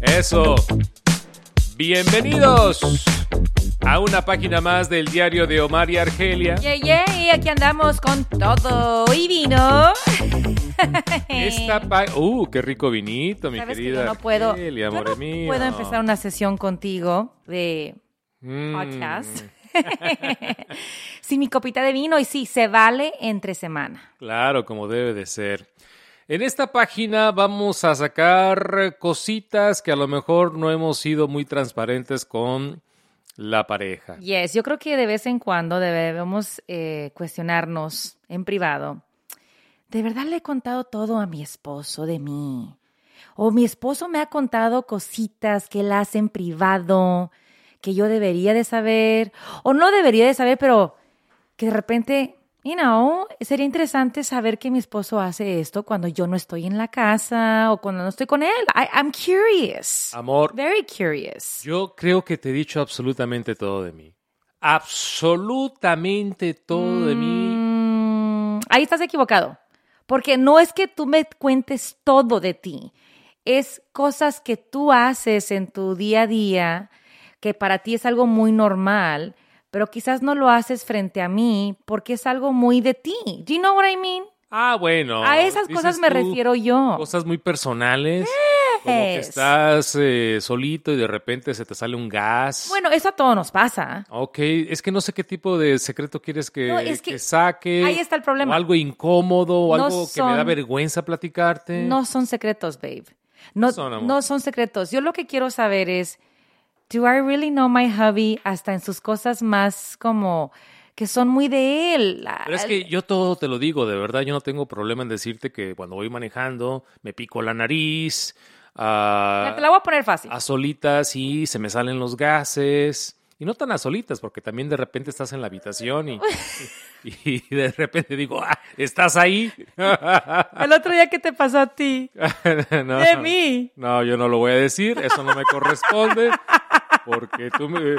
Eso. Bienvenidos a una página más del diario de Omar y Argelia. Yeah, yeah, y aquí andamos con todo y vino. Esta pa- uh, qué rico vinito, mi Sabes que querida yo no puedo, Argelia, yo no mío. puedo empezar una sesión contigo de Mm. podcast sin mi copita de vino y sí, se vale entre semana. Claro, como debe de ser. En esta página vamos a sacar cositas que a lo mejor no hemos sido muy transparentes con la pareja. Yes, yo creo que de vez en cuando debemos eh, cuestionarnos en privado. ¿De verdad le he contado todo a mi esposo de mí? ¿O mi esposo me ha contado cositas que él hace en privado que yo debería de saber? ¿O no debería de saber, pero que de repente, you know, sería interesante saber que mi esposo hace esto cuando yo no estoy en la casa o cuando no estoy con él? I- I'm curious. Amor, Very curious. yo creo que te he dicho absolutamente todo de mí. Absolutamente todo de mí. Mm, ahí estás equivocado. Porque no es que tú me cuentes todo de ti. Es cosas que tú haces en tu día a día que para ti es algo muy normal, pero quizás no lo haces frente a mí porque es algo muy de ti. Do you know what I mean? Ah, bueno. a esas cosas me refiero yo. Cosas muy personales. Como que estás eh, solito y de repente se te sale un gas. Bueno, eso a todos nos pasa. Ok, es que no sé qué tipo de secreto quieres que, No, es que que saque. ahí está el problema. O algo incómodo, o No algo que me da vergüenza platicarte. No son secretos, babe. No Son, amor. no son secretos. Yo lo que quiero saber es, ¿do I really know my hubby hasta en sus cosas más como que son muy de él? Pero es que yo todo te lo digo, de verdad, yo no tengo problema en decirte que cuando voy manejando me pico la nariz, Mira, a, te la voy a poner fácil. a solitas y se me salen los gases. Y no tan a solitas, porque también de repente estás en la habitación y, y, y de repente digo, ah, ¿estás ahí? El otro día que te pasó a ti. No. De mí. No, yo no lo voy a decir, eso no me corresponde, porque tú me,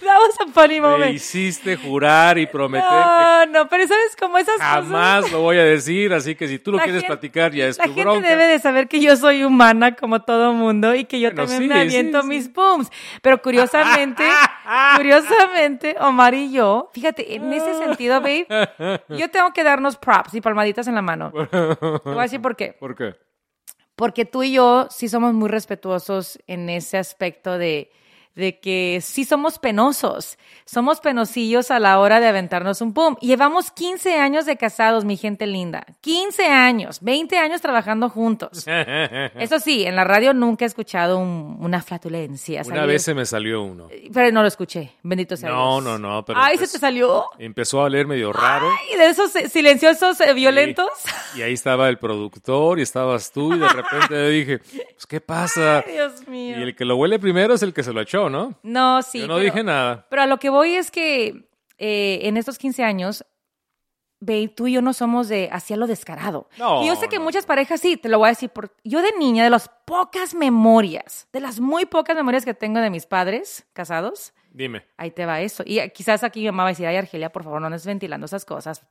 That was a funny me moment. hiciste jurar y prometer No, no, pero sabes cómo esas que jamás lo voy a decir, así que si tú lo La quieres gente- platicar ya es La tu gente bronca. debe de saber que yo soy humana como todo mundo y que yo Bueno, también sí, me aviento sí. mis pooms. Pero curiosamente, curiosamente, Omar y yo, fíjate, en ese sentido, babe, yo tengo que darnos props y palmaditas en la mano. Te voy a decir por qué. ¿Por qué? Porque tú y yo sí somos muy respetuosos en ese aspecto de, de que sí somos penosos. Somos penosillos a la hora de aventarnos un pum. Llevamos 15 años de casados, mi gente linda. 15 años, 20 años trabajando juntos. Eso sí, en la radio nunca he escuchado un- una flatulencia. Una vez se me salió uno. Pero no lo escuché, bendito sea No, Dios. no, no, pero Ay, pues- ¿se te salió? Empezó a oler medio raro. Ay, de esos eh, silenciosos eh, violentos. Y ahí estaba el productor y estabas tú y de repente dije, pues ¿qué pasa? Ay, Dios mío. Y el que lo huele primero es el que se lo echó, ¿no? No, sí. yo no pero- dije nada. Pero a lo que voy es que eh, en estos 15 años, babe, tú y yo no somos de hacia lo descarado. No, y yo sé que no, muchas parejas sí, te lo voy a decir. Por, yo de niña, de las pocas memorias, de las muy pocas memorias que tengo de mis padres casados, Dime. ahí te va eso. Y eh, quizás aquí mi mamá va a decir, ay, Argelia, por favor, no andes ventilando esas cosas.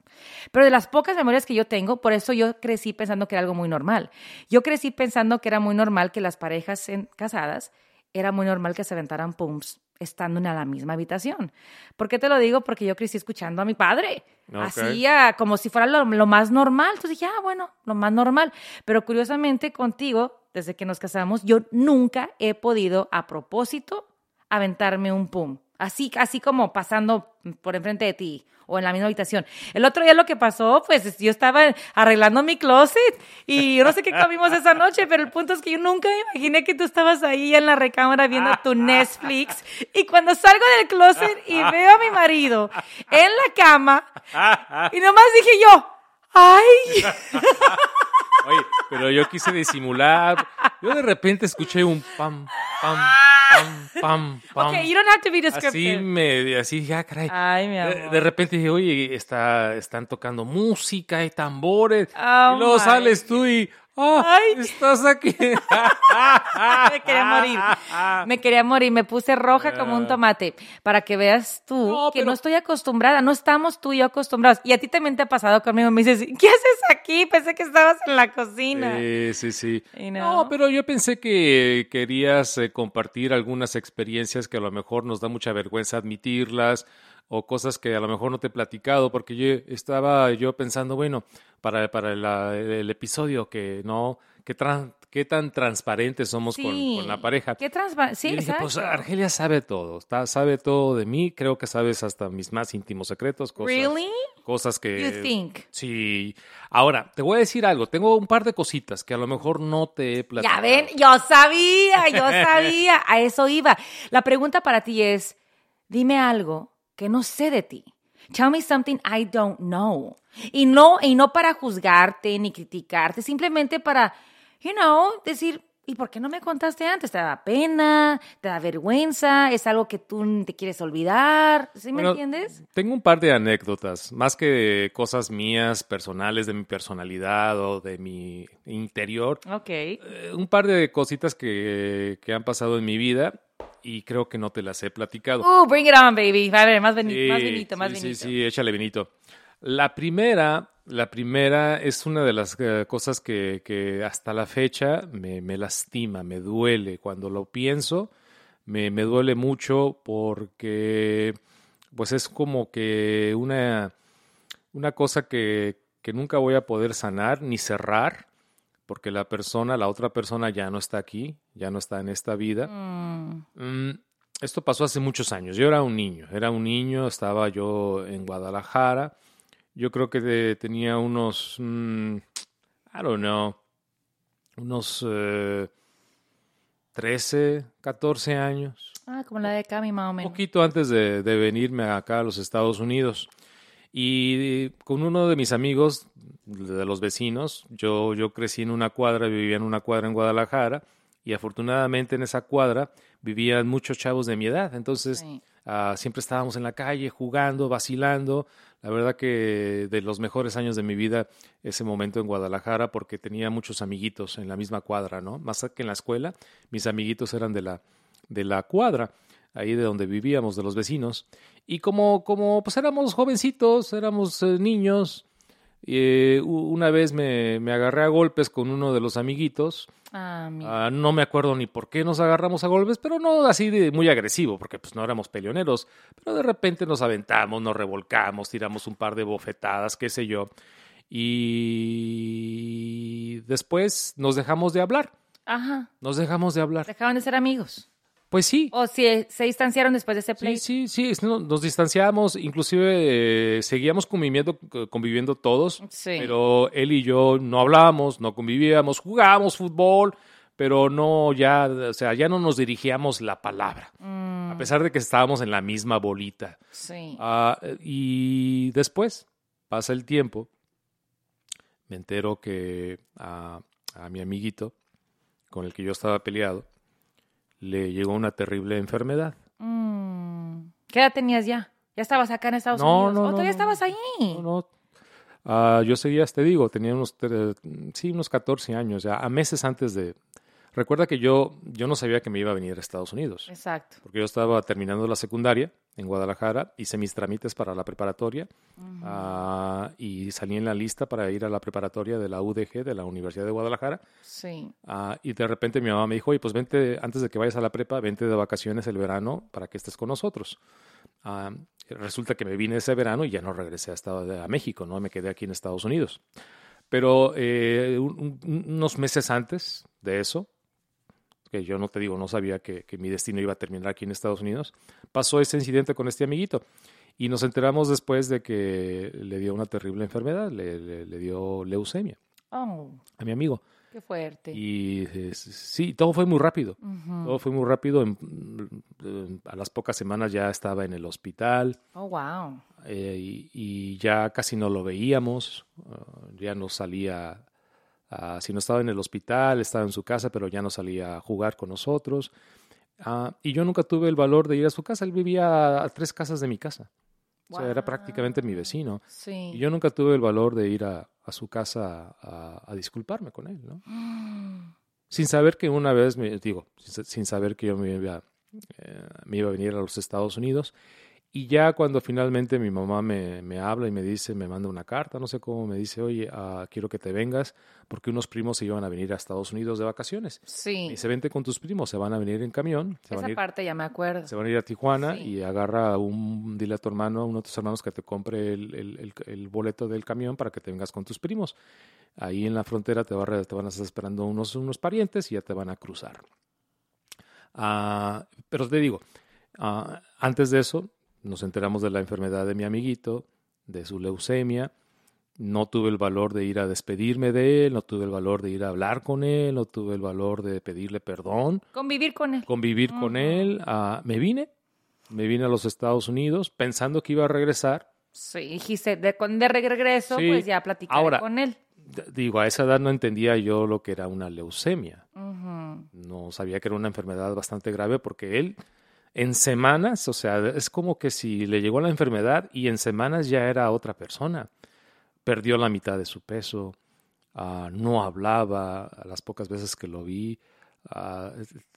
Pero de las pocas memorias que yo tengo, por eso yo crecí pensando que era algo muy normal. Yo crecí pensando que era muy normal que las parejas en- casadas, era muy normal que se aventaran pumps estando en la misma habitación. ¿Por qué te lo digo? Porque yo crecí escuchando a mi padre. Ok. Hacía como si fuera lo, lo más normal. Entonces dije, ah, bueno, lo más normal. Pero curiosamente contigo, desde que nos casamos, yo nunca he podido a propósito aventarme un pum. Así, así como pasando por enfrente de ti o en la misma habitación. El otro día lo que pasó, pues yo estaba arreglando mi closet y no sé qué comimos esa noche, pero el punto es que yo nunca imaginé que tú estabas ahí en la recámara viendo tu Netflix y cuando salgo del closet y veo a mi marido en la cama y nomás dije yo, ay, Oye, pero yo quise disimular. Yo de repente escuché un pam, pam, pam, pam, pam. ok, you don't have to be Así descriptive. me, así dije, ah, caray. Ay, mi De, amor. de repente dije, oye, está, están tocando música, hay tambores. Oh, y luego my sales tú y, ¡Ah! Ay. ¡Estás aquí! me quería morir. Me quería morir. Me puse roja como un tomate. Para que veas tú Ah. No, que pero- no estoy acostumbrada. No estamos tú y yo acostumbrados. Y a ti también te ha pasado conmigo. Me dices, ¿qué haces aquí? Pensé que estabas en la cocina. Sí, sí, sí. No. pero yo pensé que querías eh, compartir algunas experiencias que a lo mejor nos da mucha vergüenza admitirlas o cosas que a lo mejor no te he platicado porque yo estaba yo pensando, bueno, para, para la- el episodio que no, qué, tran- qué tan transparentes somos con, Sí. con la pareja. Qué transparente. Sí, Y dije, pues. Argelia sabe todo, está, sabe todo de mí, creo que sabes hasta mis más íntimos secretos, cosas, Really? cosas que... You think? Sí. Ahora, te voy a decir algo, tengo un par de cositas que a lo mejor no te he platicado. Ya ven, yo sabía, yo sabía. A eso iba. La pregunta para ti es, dime algo que no sé de ti. Tell me something I don't know. Y no, y no para juzgarte ni criticarte, simplemente para, you know, decir, ¿y por qué no me contaste antes? ¿Te da pena? ¿Te da vergüenza? ¿Es algo que tú te quieres olvidar? ¿Sí me Bueno, entiendes? Tengo un par de anécdotas, más que cosas mías, personales, de mi personalidad o de mi interior. Ok. Eh, un par de cositas que, que han pasado en mi vida y creo que no te las he platicado. Uh, bring it on, baby. A ver, más, veni- Sí, más vinito, más sí, vinito. Sí, sí, échale vinito. La primera, la primera es una de las eh, cosas que, que hasta la fecha me, me lastima, me duele. Cuando lo pienso, me, me duele mucho porque pues es como que una, una cosa que, que nunca voy a poder sanar ni cerrar, porque la persona, la otra persona ya no está aquí, ya no está en esta vida. Mm, Mm, esto pasó hace muchos años. Yo era un niño, era un niño, estaba yo en Guadalajara. Yo creo que de- tenía unos, mm, I don't know, unos eh, 13, 14 años. Ah, como la de Cami, más o Un menos. poquito antes de, de venirme acá a los Estados Unidos. Y con uno de mis amigos, de los vecinos, yo, yo crecí en una cuadra, vivía en una cuadra en Guadalajara, y afortunadamente en esa cuadra vivían muchos chavos de mi edad. Entonces, Sí. ah, siempre estábamos en la calle jugando, vacilando. La verdad que de los mejores años de mi vida, ese momento en Guadalajara, porque tenía muchos amiguitos en la misma cuadra, ¿no? Más que en la escuela, mis amiguitos eran de la, de la cuadra, ahí de donde vivíamos, de los vecinos. Y como, como pues éramos jovencitos, éramos eh, niños, eh, una vez me, me agarré a golpes con uno de los amiguitos. Ah, Ah, no me acuerdo ni por qué nos agarramos a golpes, pero no así de muy agresivo, porque pues no éramos peleoneros. Pero de repente nos aventamos, nos revolcamos, tiramos un par de bofetadas, qué sé yo. Y después nos dejamos de hablar. Ajá. Nos dejamos de hablar. Dejaban de ser amigos. Pues sí. O si se distanciaron después de ese Sí, play. sí, sí, no, nos distanciamos, inclusive eh, seguíamos conviviendo, conviviendo todos, Sí. pero él y yo no hablábamos, no convivíamos, jugábamos fútbol, pero no ya, o sea, ya no nos dirigíamos la palabra, Mm, a pesar de que estábamos en la misma bolita. sí. Ah, y después pasa el tiempo, me entero que a, a mi amiguito con el que yo estaba peleado le llegó una terrible enfermedad. Mm. ¿Qué edad tenías ya? ¿Ya estabas acá en Estados No, Unidos? no, ¿O no, todavía estabas ahí? No, no. Ah, yo seguía, te digo, tenía unos, sí, unos 14 años, ya, a meses antes de... Recuerda que yo, yo no sabía que me iba a venir a Estados Unidos, Exacto. porque yo estaba terminando la secundaria en Guadalajara, hice mis trámites para la preparatoria ah, y salí en la lista para ir a la preparatoria de la UDG, de la Universidad de Guadalajara, Sí. Ah, y de repente mi mamá me dijo, oye, pues vente, antes de que vayas a la prepa, vente de vacaciones el verano para que estés con nosotros. Ah, resulta que me vine ese verano y ya no regresé hasta a México, ¿no? Me quedé aquí en Estados Unidos. Pero eh, un- un- unos meses antes de eso, que yo no te digo, no sabía que, que mi destino iba a terminar aquí en Estados Unidos, pasó ese incidente con este amiguito. Y nos enteramos después de que le dio una terrible enfermedad, le- le- le dio leucemia Oh, a mi amigo. qué fuerte. Y eh, sí, todo fue muy rápido. Ujú. Todo fue muy rápido. En- en- a las pocas semanas ya estaba en el hospital Oh, wow. eh, y, y ya casi no lo veíamos. ah, ya no salía, ah, si no estaba en el hospital, estaba en su casa, pero ya no salía a jugar con nosotros. Ah, y yo nunca tuve el valor de ir a su casa. Él vivía a tres casas de mi casa. O sea, era prácticamente mi vecino. Sí. Y yo nunca tuve el valor de ir a, su casa a, a disculparme con él, ¿no? Sin saber que una vez, me, digo, sin, sin saber que yo me iba, eh, me iba a venir a los Estados Unidos. Y ya cuando finalmente mi mamá me, me, habla y me dice, me manda una carta, no sé cómo, me dice, oye, uh, quiero que te vengas porque unos primos se iban a venir a Estados Unidos de vacaciones. Sí. Y se vente con tus primos, se van a venir en camión. Se Esa van ir, parte ya me acuerdo. Se van a ir a Tijuana Sí. y agarra un, dile a tu hermano, a uno de tus hermanos que te compre el, el, el, el boleto del camión para que te vengas con tus primos. Ahí en la frontera te, va, te van a estar esperando unos, unos parientes y ya te van a cruzar. Ah, pero te digo, ah, antes de eso nos enteramos de la enfermedad de mi amiguito, de su leucemia. No tuve el valor de ir a despedirme de él, no tuve el valor de ir a hablar con él, no tuve el valor de pedirle perdón, Convivir con él. convivir con él. Ah, me vine, me vine a los Estados Unidos pensando que iba a regresar. Sí, dijiste, de, regreso, Sí. pues ya platicaré Ahora- con él. Digo, a esa edad no entendía yo lo que era una leucemia. No sabía que era una enfermedad bastante grave porque él en semanas, o sea, es como que si le llegó la enfermedad y en semanas ya era otra persona. Perdió la mitad de su peso, ah, no hablaba a las pocas veces que lo vi, ah,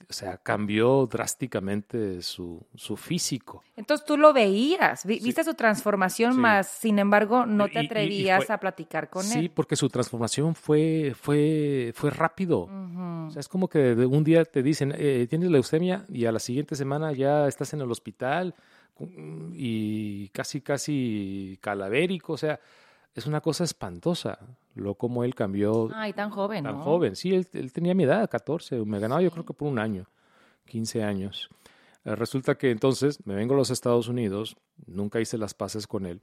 o sea, cambió drásticamente su, su físico. Entonces tú lo veías, vi- Sí. viste su transformación, Sí. más sin embargo no te y- y atrevías fue- a platicar con sí, él. porque su transformación fue, fue, fue rápido. O sea, es como que de un día te dicen, eh, tienes leucemia y a la siguiente semana ya estás en el hospital y casi, casi calavérico. O sea, es una cosa espantosa lo como él cambió Ay, tan joven, tan ¿no? joven. Sí, él, él tenía mi edad, 14. Me ganaba yo creo que por un año, 15 años. Eh, resulta que entonces me vengo a los Estados Unidos, nunca hice las paces con él.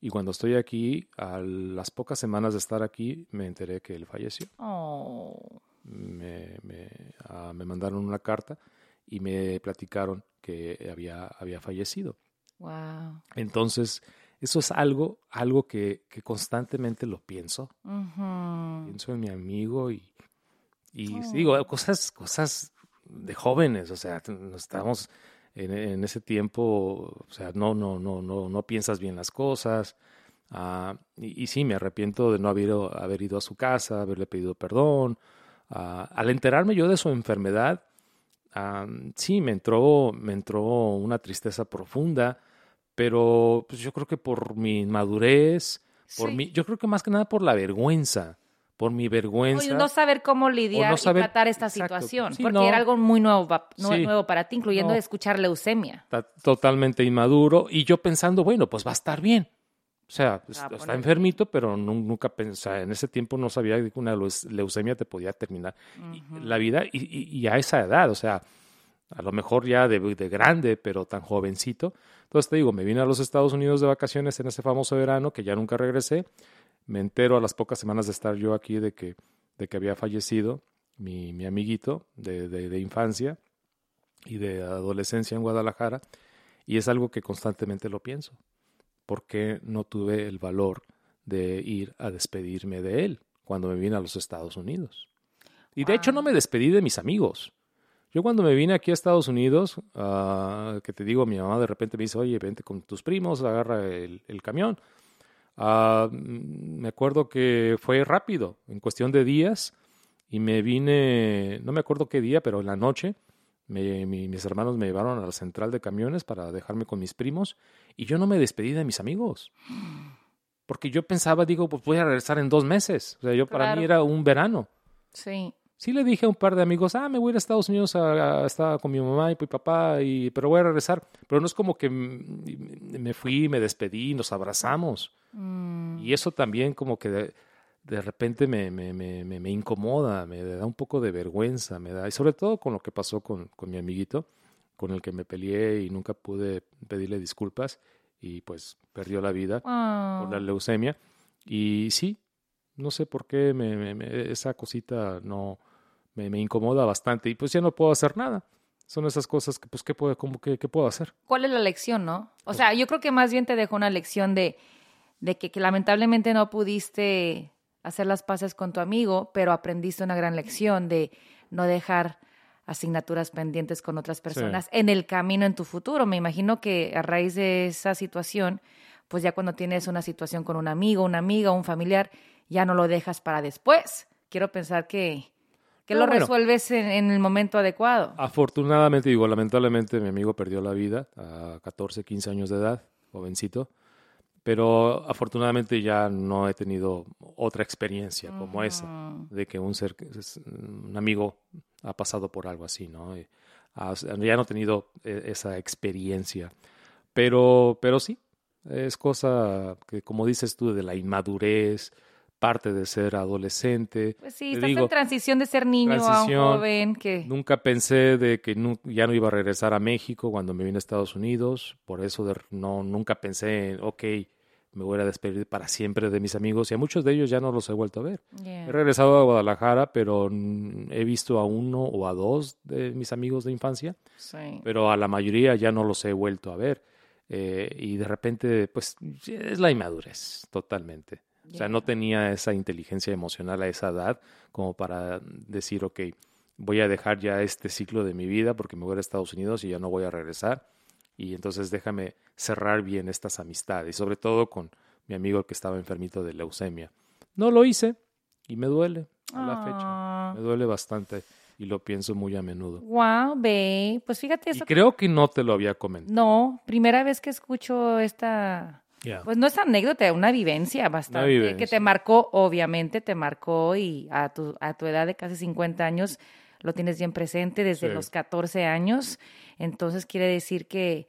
Y cuando estoy aquí, a las pocas semanas de estar aquí, me enteré que él falleció Oh. me, me, ah, me mandaron una carta y me platicaron que había, había fallecido. Wow. Entonces, eso es algo, algo que, que constantemente lo pienso. Pienso en mi amigo y, y Oh. digo, cosas, cosas de jóvenes, o sea, estamos en, en ese tiempo, o sea, no, no, no, no, no piensas bien las cosas. ah, y, y sí, me arrepiento de no haber, ido- haber ido a su casa, haberle pedido perdón. Ah, al enterarme yo de su enfermedad, ah, sí, me entró, me entró una tristeza profunda, pero pues yo creo que por mi madurez, por Sí. mi, yo creo que más que nada por la vergüenza, por mi vergüenza. No saber cómo lidiar no saber- y tratar esta exacto. situación, Sí, porque no. era algo muy nuevo, nue- Sí. nuevo para ti, incluyendo No. escuchar leucemia. está totalmente inmaduro y yo pensando, bueno, pues va a estar bien. O sea, va a está, enfermito, pero nu- nunca pensé, en ese tiempo no sabía que una leu- leucemia te podía terminar la vida y, y- y a esa edad, o sea, a lo mejor ya de, de grande, pero tan jovencito. Entonces te digo, me vine a los Estados Unidos de vacaciones en ese famoso verano que ya nunca regresé. Me entero a las pocas semanas de estar yo aquí de que, de que había fallecido mi, mi amiguito de, de- de infancia y de adolescencia en Guadalajara. Y es algo que constantemente lo pienso. ¿Por qué no tuve el valor de ir a despedirme de él cuando me vine a los Estados Unidos? Y de hecho no me despedí de mis amigos. Yo cuando me vine aquí a Estados Unidos, ah, que te digo, mi mamá de repente me dice, oye, vente con tus primos, agarra el, el camión. Ah, mm, me acuerdo que fue rápido, en cuestión de días, y me vine, no me acuerdo qué día, pero en la noche, me- mi- mis hermanos me llevaron a la central de camiones para dejarme con mis primos, y yo no me despedí de mis amigos. Porque yo pensaba, digo, pues voy a regresar en dos meses. O sea, yo para mí era un verano. Sí. Sí le dije a un par de amigos, ah, me voy a ir a Estados Unidos a, a estar con mi mamá y mi papá, y, pero voy a regresar. Pero no es como que me fui, me despedí, nos abrazamos. Mm. Y eso también como que de, de repente me, me, me, me, me incomoda, me da un poco de vergüenza, me da, y sobre todo con lo que pasó con, con mi amiguito, con el que me peleé y nunca pude pedirle disculpas y pues perdió la vida Ah. por la leucemia. Y sí, no sé por qué esa cosita no me, me incomoda bastante y pues ya no puedo hacer nada. Son esas cosas que pues qué puedo, como que, qué puedo hacer. ¿Cuál es la lección, no? O sea, yo creo que más bien te dejó una lección de, de que, que lamentablemente no pudiste hacer las paces con tu amigo, pero aprendiste una gran lección de no dejar asignaturas pendientes con otras personas en el camino en tu futuro. Me imagino que a raíz de esa situación, pues ya cuando tienes una situación con un amigo, una amiga, un familiar, ya no lo dejas para después. Quiero pensar que, que No, lo bueno. resuelves en, en el momento adecuado. Afortunadamente, digo, lamentablemente mi amigo perdió la vida a 14, 15 años de edad, jovencito, pero afortunadamente ya no he tenido otra experiencia como esa, de que un ser, un amigo ha pasado por algo así, ¿no? Y, ya no he tenido eh, esa experiencia, pero, pero sí, es cosa que, como dices tú, de la inmadurez, parte de ser adolescente. Pues sí, Te estás digo, en transición de ser niño a un joven que... Nunca pensé de que nu- ya no iba a regresar a México cuando me vine a Estados Unidos. Por eso de- no, nunca pensé, en, ok, me voy a despedir para siempre de mis amigos. Y a muchos de ellos ya no los he vuelto a ver. Yeah. He regresado a Guadalajara, pero he visto a uno o a dos de mis amigos de infancia. Sí. Pero a la mayoría ya no los he vuelto a ver. Eh, y de repente, pues, es la inmadurez, totalmente. O sea, no tenía esa inteligencia emocional a esa edad como para decir, ok, voy a dejar ya este ciclo de mi vida porque me voy a Estados Unidos y ya no voy a regresar. Y entonces déjame cerrar bien estas amistades, sobre todo con mi amigo que estaba enfermito de leucemia. No lo hice y me duele a la fecha. Ah. Me duele bastante y lo pienso muy a menudo. Wow, babe. Pues fíjate Y eso. creo que no te lo había comentado. No, primera vez que escucho esta, Ya. pues no es anécdota, una vivencia bastante, vivencia. que te marcó, obviamente te marcó y a tu, a tu edad de casi 50 años lo tienes bien presente desde Sí. los 14 años, entonces quiere decir que,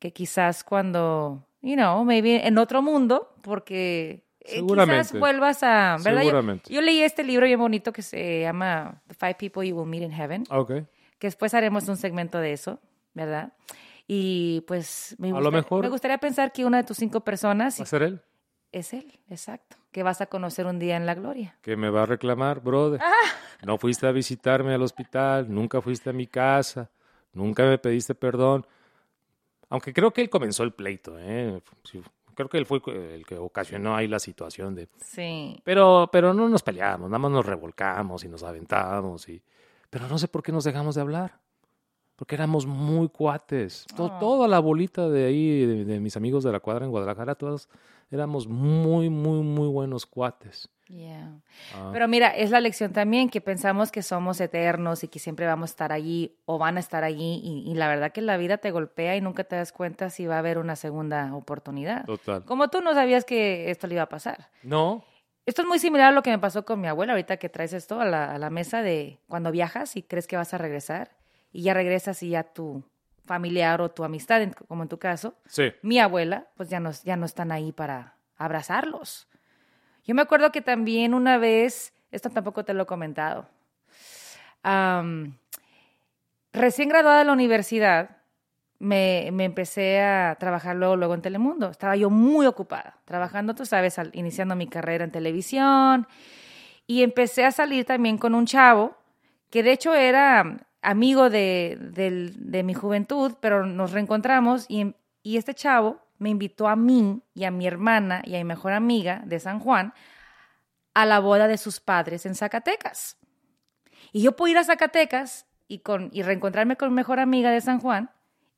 que quizás cuando, you know, maybe en otro mundo, porque eh, quizás Seguramente. vuelvas a, ¿verdad? Yo- Seguramente. Yo, leí este libro bien bonito que se llama The Five People You Will Meet in Heaven Ah, Ok. que después haremos un segmento de eso, ¿verdad? Y pues me, A lo gusta- mejor- me gustaría pensar que una de tus cinco personas ¿Va a ser él? es él, exacto, que vas a conocer un día en la gloria. que me va a reclamar, brother. No fuiste a visitarme al hospital, nunca fuiste a mi casa, nunca me pediste perdón. Aunque creo que él comenzó el pleito, ¿eh? Sí, creo que él fue el que ocasionó ahí la situación de... Sí. Pero, pero no nos peleamos, nada más nos revolcamos y nos aventamos. Y... Pero no sé por qué nos dejamos de hablar. Porque éramos muy cuates. Ah. Toda la bolita de ahí, de, de mis amigos de la cuadra en Guadalajara, todos éramos muy, muy, muy buenos cuates. Yeah. Ah. Pero mira, es la lección también que pensamos que somos eternos y que siempre vamos a estar allí o van a estar allí y, y la verdad que la vida te golpea y nunca te das cuenta si va a haber una segunda oportunidad. Total. Como tú no sabías que esto le iba a pasar. No, Esto es muy similar a lo que me pasó con mi abuela ahorita que traes esto a la, a la mesa de cuando viajas y crees que vas a regresar y ya regresas y ya tu familiar o tu amistad, como en tu caso, sí. mi abuela, pues ya no, ya no están ahí para abrazarlos. Yo me acuerdo que también una vez, esto tampoco te lo he comentado, recién graduada de la universidad, me, me empecé a trabajar luego, luego en Telemundo. Estaba yo muy ocupada, trabajando, tú sabes, al- iniciando mi carrera en televisión. Y empecé a salir también con un chavo que de hecho era amigo de, de mi juventud, pero nos reencontramos y, y este chavo me invitó a mí y a mi hermana y a mi mejor amiga de San Juan a la boda de sus padres en Zacatecas. Y yo pude ir a Zacatecas y, con, y reencontrarme con mi mejor amiga de San Juan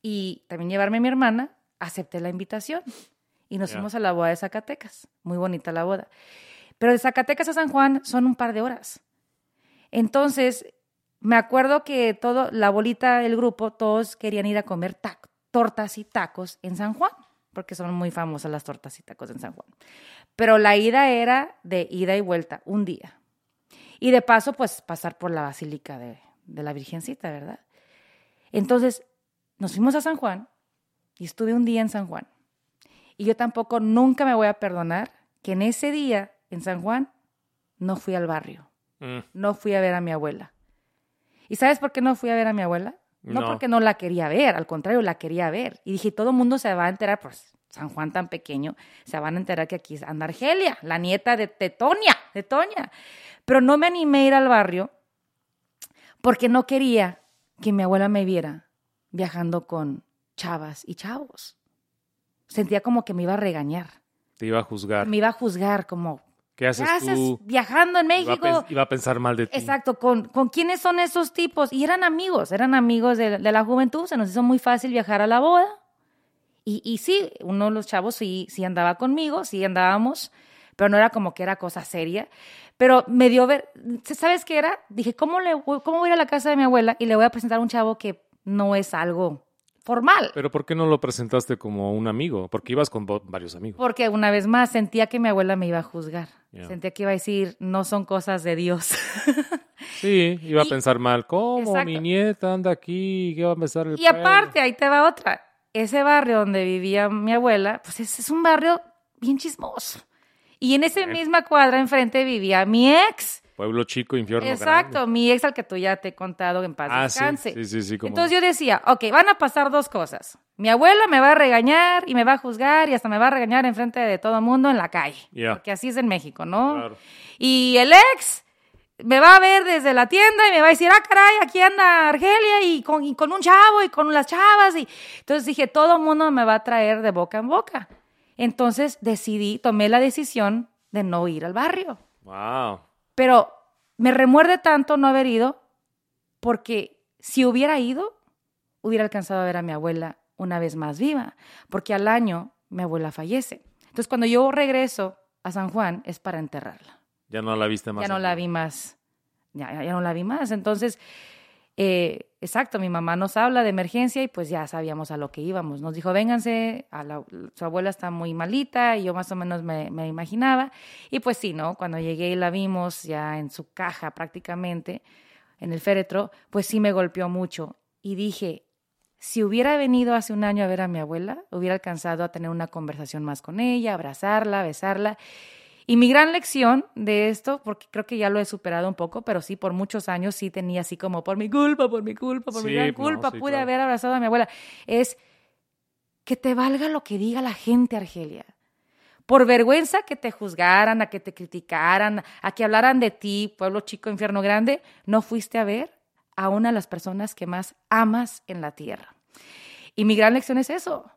y también llevarme a mi hermana, acepté la invitación. Y nos fuimos a la boda de Zacatecas. Muy bonita la boda. Pero de Zacatecas a San Juan son un par de horas. Entonces, me acuerdo que todo, la bolita del grupo, todos querían ir a comer tortas y tacos en San Juan, porque son muy famosas las tortas y tacos en San Juan. Pero la ida era de ida y vuelta, un día. Y de paso, pues pasar por la Basílica de, de la Virgencita, ¿verdad? Entonces, nos fuimos a San Juan y estuve un día en San Juan. Y yo tampoco nunca me voy a perdonar que en ese día en San Juan no fui al barrio, Mm, no fui a ver a mi abuela. ¿Y sabes por qué no fui a ver a mi abuela? No, No. porque no la quería ver, al contrario, la quería ver. Y dije, todo el mundo se va a enterar, pues San Juan tan pequeño, se van a enterar que aquí anda Argelia, la nieta de, Toña, de Toña. Pero no me animé a ir al barrio porque no quería que mi abuela me viera viajando con chavas y chavos. Sentía como que me iba a regañar, te iba a juzgar. me iba a juzgar como, ¿Qué ¿qué haces tú? viajando en Iba a, México? iba a pensar mal de ti. Exacto, ¿con, con quiénes son esos tipos? Y eran amigos, eran amigos de, de la juventud, se nos hizo muy fácil viajar a la boda. Y, y sí, uno de los chavos sí, sí andaba conmigo, sí andábamos, pero no era como que era cosa seria. Pero me dio ver, ¿sabes qué era? Dije, ¿cómo, le, voy- ¿cómo voy a ir a la casa de mi abuela y le voy a presentar a un chavo que no es algo formal? Pero ¿por qué no lo presentaste como un amigo? Porque ibas con varios amigos. Porque una vez más sentía que mi abuela me iba a juzgar. Sentía que iba a decir, no son cosas de Dios. Sí, iba a pensar mal. ¿Cómo? Exacto. Mi nieta anda aquí, ¿qué va a empezar el Y aparte, ahí te va otra. Ese barrio donde vivía mi abuela, pues es, es un barrio bien chismoso. Y en esa misma cuadra enfrente vivía mi ex. Pueblo chico, infierno Exacto, grande. mi ex al que tú ya te he contado en paz Ah, descanse. sí, sí, sí, cómo Entonces yo decía, ok, van a pasar dos cosas. Mi abuela me va a regañar y me va a juzgar y hasta me va a regañar enfrente de todo mundo en la calle. Ya. Porque así es en México, ¿no? Claro. Y el ex me va a ver desde la tienda y me va a decir, ah, caray, aquí anda Argelia y con, y con un chavo y con las chavas. Y entonces dije, todo el mundo me va a traer de boca en boca. Entonces decidí, tomé la decisión de no ir al barrio. Wow. Pero me remuerde tanto no haber ido porque si hubiera ido, hubiera alcanzado a ver a mi abuela una vez más viva, porque al año mi abuela fallece. Entonces cuando yo regreso a San Juan es para enterrarla Ya no la viste más. ya no la vi más. Ya, ya, ya no la vi más. Entonces, eh, exacto, mi mamá nos habla de emergencia y pues ya sabíamos a lo que íbamos. Nos dijo, vénganse, a la- su abuela está muy malita y yo más o menos me, me imaginaba. Y pues sí, ¿no? Cuando llegué y la vimos ya en su caja prácticamente, en el féretro, pues sí me golpeó mucho. Y dije, si hubiera venido hace un año a ver a mi abuela, hubiera alcanzado a tener una conversación más con ella, abrazarla, besarla. Y mi gran lección de esto, porque creo que ya lo he superado un poco, pero sí, por muchos años sí tenía así como por mi culpa, por mi culpa, por mi no, culpa, sí, pude claro. haber abrazado a mi abuela. Es que te valga lo que diga la gente, Argelia. Por vergüenza que te juzgaran, a que te criticaran, a que hablaran de ti, pueblo chico, infierno grande, no fuiste a ver a una de las personas que más amas en la tierra. Y mi gran lección es eso,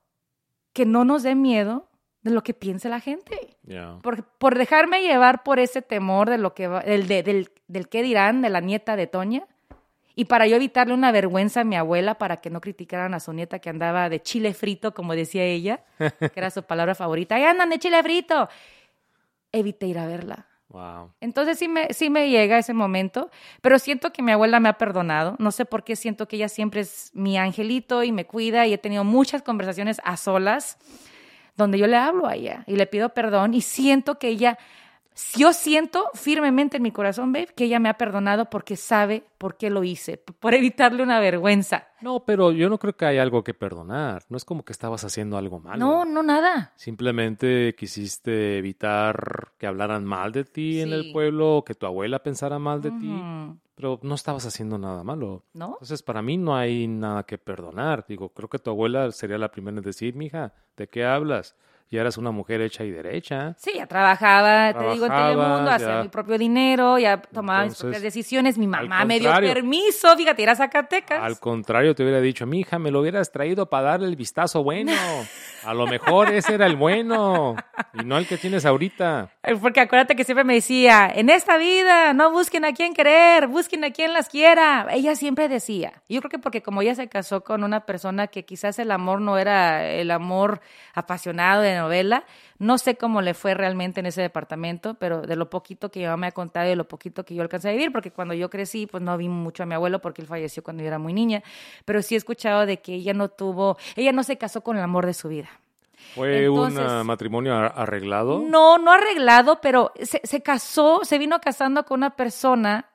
que no nos dé miedo de lo que piense la gente. Ya. Por, por dejarme llevar por ese temor de lo que va- del, de- del, del qué dirán de la nieta de Toña. Y para yo evitarle una vergüenza a mi abuela para que no criticaran a su nieta que andaba de chile frito, como decía ella, que era su palabra favorita. ¡Ahí andan de chile frito! Evité ir a verla. Wow. Entonces sí me, sí me llega ese momento, pero siento que mi abuela me ha perdonado. No sé por qué siento que ella siempre es mi angelito y me cuida y he tenido muchas conversaciones a solas donde yo le hablo a ella y le pido perdón y siento que ella, yo siento firmemente en mi corazón, babe, que ella me ha perdonado porque sabe por qué lo hice, por evitarle una vergüenza. No, pero yo no creo que haya algo que perdonar. No es como que estabas haciendo algo malo. No, no nada. Simplemente quisiste evitar que hablaran mal de ti en el pueblo o que tu abuela pensara mal de ti, pero no estabas haciendo nada malo. ¿No? Entonces, para mí no hay nada que perdonar. Digo, creo que tu abuela sería la primera en decir, mija, ¿de qué hablas? Ya eras una mujer hecha y derecha. Sí, ya trabajaba, te digo, en Telemundo, hacía ya. mi propio dinero, ya tomaba mis propias decisiones. Mi mamá me dio permiso, fíjate, ir a Zacatecas. Al contrario, te hubiera dicho, mija, me lo hubieras traído para darle el vistazo bueno. A lo mejor ese era el bueno y no el que tienes ahorita. Eh, Porque acuérdate que siempre me decía, en esta vida no busquen a quien querer, busquen a quien las quiera. Ella siempre decía. Yo creo que porque como ella se casó con una persona que quizás el amor no era el amor apasionado de novela, no sé cómo le fue realmente en ese departamento, pero de lo poquito que mi mamá me ha contado y de lo poquito que yo alcancé a vivir, porque cuando yo crecí, pues no vi mucho a mi abuelo porque él falleció cuando yo era muy niña, pero sí he escuchado de que ella no tuvo, ella no se casó con el amor de su vida. ¿Fue Entonces- un ah, matrimonio ar- arreglado? No, no arreglado, pero se, se casó, se vino casando con una persona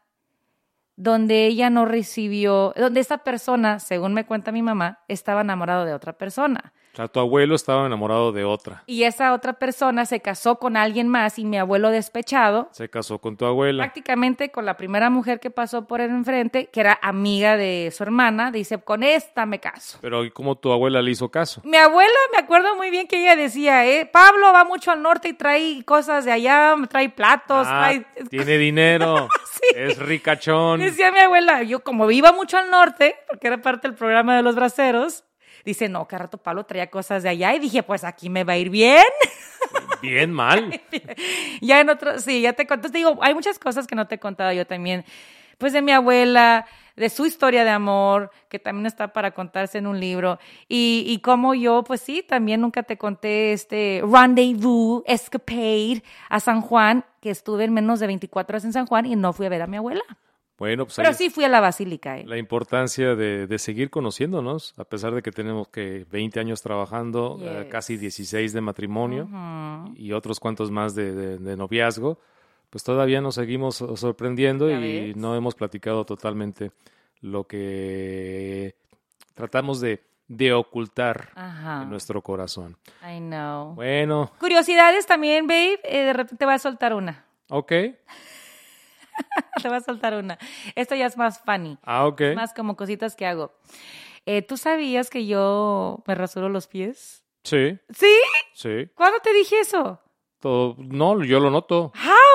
donde ella no recibió, donde esta persona, según me cuenta mi mamá, estaba enamorado de otra persona. O sea, tu abuelo estaba enamorado de otra. Y esa otra persona se casó con alguien más y mi abuelo despechado, Se casó con tu abuela. prácticamente con la primera mujer que pasó por el enfrente, que era amiga de su hermana, dice, con esta me caso. Pero ¿y cómo tu abuela le hizo caso? Mi abuela, me acuerdo muy bien que ella decía, eh, Pablo va mucho al norte y trae cosas de allá, trae platos, Ah, trae... tiene dinero. Es ricachón. Decía mi abuela, yo como iba mucho al norte, porque era parte del programa de los braceros, dice, no, que rato Pablo traía cosas de allá y dije, pues aquí me va a ir bien. Bien mal. ya en otro, sí, ya te conté, digo, hay muchas cosas que no te he contado yo también, pues de mi abuela, de su historia de amor, que también está para contarse en un libro, y, y como yo, pues sí, también nunca te conté este rendezvous, escapade a San Juan, que estuve en menos de 24 horas en San Juan y no fui a ver a mi abuela. Bueno, pues Pero ahí sí fui a la basílica. ¿eh? la importancia de, de seguir conociéndonos, a pesar de que tenemos que 20 años trabajando, eh, Yes. casi 16 de matrimonio Ujú. y otros cuantos más de, de- de noviazgo, pues todavía nos seguimos so- sorprendiendo y ves. no hemos platicado totalmente lo que tratamos de, de ocultar Ajá. en nuestro corazón. I know. Bueno, Curiosidades también, babe. Eh, de repente te voy a soltar una. ok. te voy a soltar una. Esto ya es más funny. Ah, ok. Más como cositas que hago. Eh, ¿Tú sabías que yo me rasuro los pies? Sí, ¿Sí? sí. ¿Cuándo te dije eso? Todo, no, yo lo noto.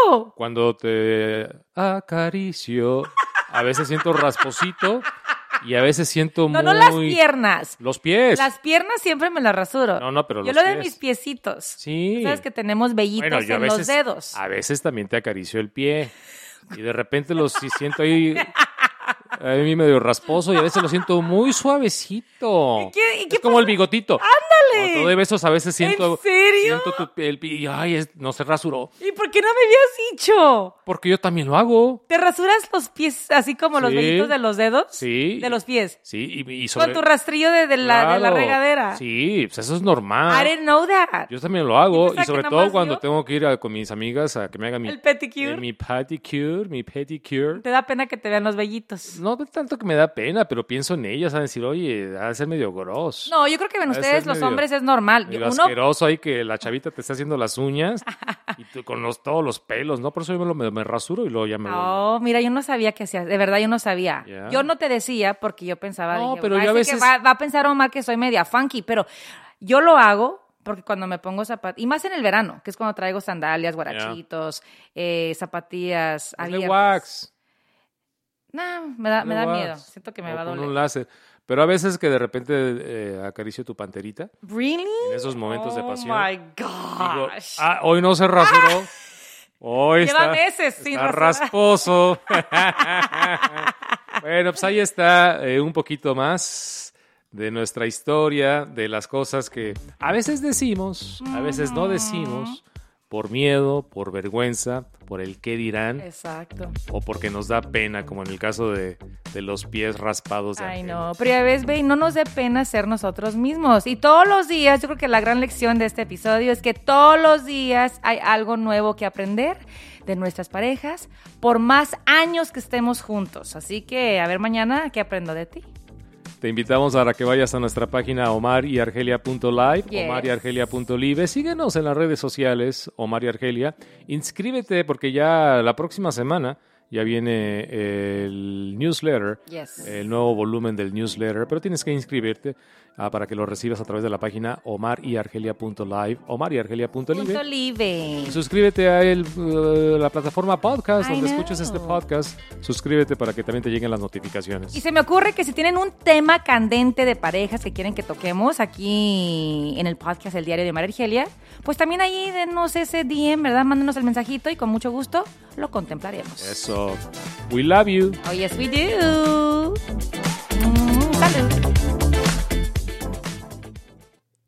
¿How? Cuando te acaricio, a veces siento rasposito y a veces siento No, muy... no las piernas. Los pies. Las piernas siempre me las rasuro. No, no, pero Yo los lo de mis piecitos. Sí. Sabes que tenemos vellitos Bueno, en veces, los dedos. a veces también te acaricio el pie y de repente los si siento ahí a mí medio rasposo y a veces lo siento muy suavecito. ¿Y qué- y qué es como el bigotito. ¡Ándale! Cuando doy besos a veces siento ¿En serio? siento tu piel y ay, es- no se rasuró. ¿Y por qué no me habías dicho? Porque yo también lo hago. ¿Te rasuras los pies así como los Sí. vellitos de los dedos? Sí. De los pies. Sí, y, y sobre Con tu rastrillo de, de la, de la Claro. regadera. Sí, pues eso es I normal. didn't know that. Yo también lo hago y sobre que todo cuando yo. tengo que ir a- con mis amigas a que me hagan mi El pedicure. eh, mi pedicure, mi pedicure. Te da pena que te vean los vellitos. No tanto que me da pena, pero pienso en ellas, a decir, oye, ha de ser medio gross. No, yo creo que en Ha de ustedes los medio- hombres es normal. medio Uno, asqueroso ahí que la chavita te está haciendo las uñas y tú con los, todos los pelos, ¿no? Por eso yo me, lo- me, rasuro y luego ya me voy. No, mira, yo no sabía que hacías. De verdad, yo no sabía. Yo no te decía porque yo pensaba. No, dije, pero "Va, yo a ese que veces- Va, va a pensar Omar que soy media funky, pero yo lo hago porque cuando me pongo zapatos. Y más en el verano, que es cuando traigo sandalias, guarachitos, eh, zapatillas abiertas. wax. No, me da, me da miedo. Siento que me O va a doler. un láser. Pero a veces que de repente eh, acaricio tu panterita, ¿Really? en esos momentos de oh pasión, my digo, gosh. ah, hoy no se rasuró. Hoy Lleva está, meses sin está rasposo. bueno, pues ahí está eh, un poquito más de nuestra historia, de las cosas que a veces decimos, a veces no decimos, por miedo, por vergüenza, por el qué dirán, Exacto. o porque nos da pena, como en el caso de, de los pies raspados. de Ay, no, pero ya ves, ve, no nos dé pena ser nosotros mismos. Y todos los días, yo creo que la gran lección de este episodio es que todos los días hay algo nuevo que aprender de nuestras parejas, por más años que estemos juntos. Así que, a ver mañana, ¿qué aprendo de ti? Te invitamos a que vayas a nuestra página omaryargelia.live, Yes. omaryargelia.live. Síguenos en las redes sociales, Omar y Argelia. Inscríbete porque ya la próxima semana ya viene el newsletter, Yes. el nuevo volumen del newsletter, pero tienes que inscribirte ah, para que lo recibas a través de la página omaryargelia.live, omaryargelia.live. Punto live. Suscríbete a el, uh, la plataforma podcast I donde know. escuches este podcast. Suscríbete para que también te lleguen las notificaciones. Y se me ocurre que si tienen un tema candente de parejas que quieren que toquemos aquí en el podcast El Diario de María Argelia, pues también ahí denos ese DM, ¿verdad? Mándenos el mensajito y con mucho gusto lo contemplaremos. Eso. We love you. Oh, yes, we do.